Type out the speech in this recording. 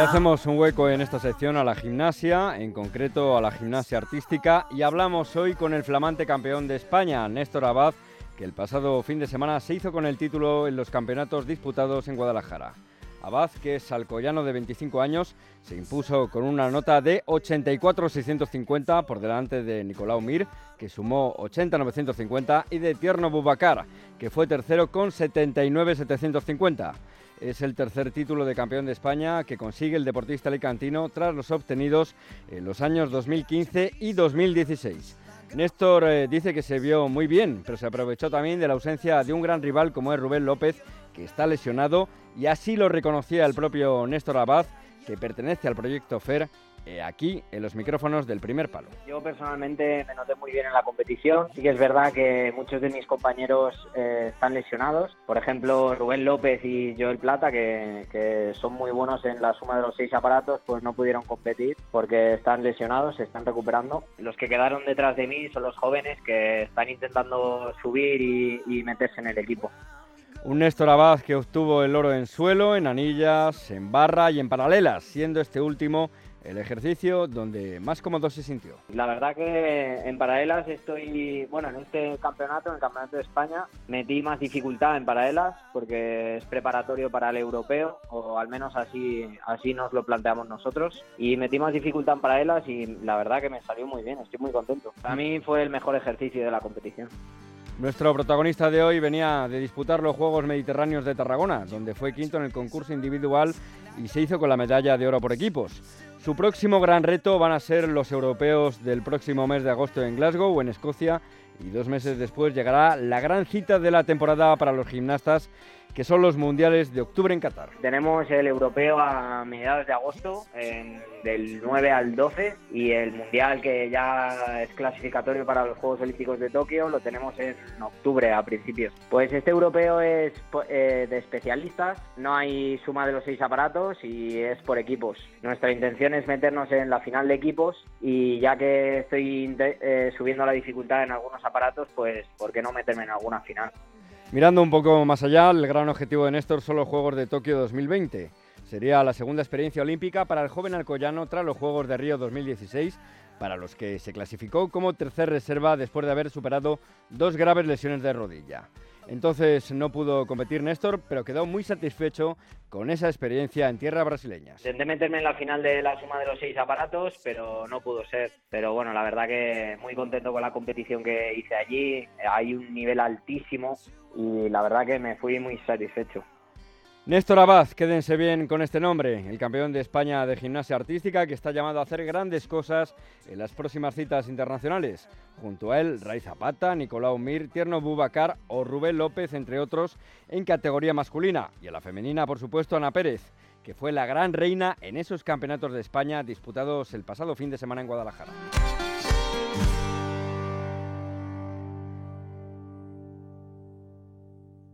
hacemos un hueco en esta sección a la gimnasia, en concreto a la gimnasia artística, y hablamos hoy con el flamante campeón de España, Néstor Abad, que el pasado fin de semana se hizo con el título en los campeonatos disputados en Guadalajara. Abad, que es alcoyano de 25 años, se impuso con una nota de 84-650 por delante de Nicolau Mir, que sumó 80-950, y de Tierno Bubacar, que fue tercero con 79-750. Es el tercer título de campeón de España que consigue el deportista alicantino tras los obtenidos en los años 2015 y 2016. Néstor eh, dice que se vio muy bien, pero se aprovechó también de la ausencia de un gran rival como es Rubén López, que está lesionado, y así lo reconocía el propio Néstor Abad, que pertenece al proyecto FER eh, aquí en los micrófonos del primer palo. Yo personalmente me noté muy bien en la competición. Sí que es verdad que muchos de mis compañeros eh, están lesionados. Por ejemplo, Rubén López y Joel Plata, que, son muy buenos en la suma de los seis aparatos, pues no pudieron competir porque están lesionados, se están recuperando. Los que quedaron detrás de mí son los jóvenes que están intentando subir y meterse en el equipo. Un Néstor Abad que obtuvo el oro en suelo, en anillas, en barra y en paralelas, siendo este último el ejercicio donde más cómodo se sintió. La verdad que en paralelas estoy, bueno, en este campeonato, en el Campeonato de España, metí más dificultad en paralelas porque es preparatorio para el europeo, o al menos así, así nos lo planteamos nosotros. Y metí más dificultad en paralelas y la verdad que me salió muy bien, estoy muy contento. Para mí fue el mejor ejercicio de la competición. Nuestro protagonista de hoy venía de disputar los Juegos Mediterráneos de Tarragona, donde fue quinto en el concurso individual y se hizo con la medalla de oro por equipos. Su próximo gran reto van a ser los europeos del próximo mes de agosto en Glasgow, en Escocia, y dos meses después llegará la gran cita de la temporada para los gimnastas que son los mundiales de octubre en Qatar. Tenemos el europeo a mediados de agosto, del 9 al 12, y el mundial que ya es clasificatorio para los Juegos Olímpicos de Tokio lo tenemos en octubre a principios. Pues este europeo es eh, de especialistas, no hay suma de los seis aparatos y es por equipos. Nuestra intención es meternos en la final de equipos y ya que estoy eh, subiendo la dificultad en algunos aparatos, pues ¿por qué no meterme en alguna final? Mirando un poco más allá, el gran objetivo de Néstor son los Juegos de Tokio 2020. Sería la segunda experiencia olímpica para el joven alcoyano tras los Juegos de Río 2016, para los que se clasificó como tercer reserva después de haber superado dos graves lesiones de rodilla. Entonces no pudo competir Néstor, pero quedó muy satisfecho con esa experiencia en tierra brasileña. Intenté meterme en la final de la suma de los seis aparatos, pero no pudo ser. Pero bueno, la verdad que muy contento con la competición que hice allí. Hay un nivel altísimo y la verdad que me fui muy satisfecho. Néstor Abad, quédense bien con este nombre, el campeón de España de gimnasia artística que está llamado a hacer grandes cosas en las próximas citas internacionales. Junto a él, Ray Zapata, Nicolau Mir, Tierno Bubacar o Rubén López, entre otros, en categoría masculina. Y a la femenina, por supuesto, Ana Pérez, que fue la gran reina en esos campeonatos de España disputados el pasado fin de semana en Guadalajara.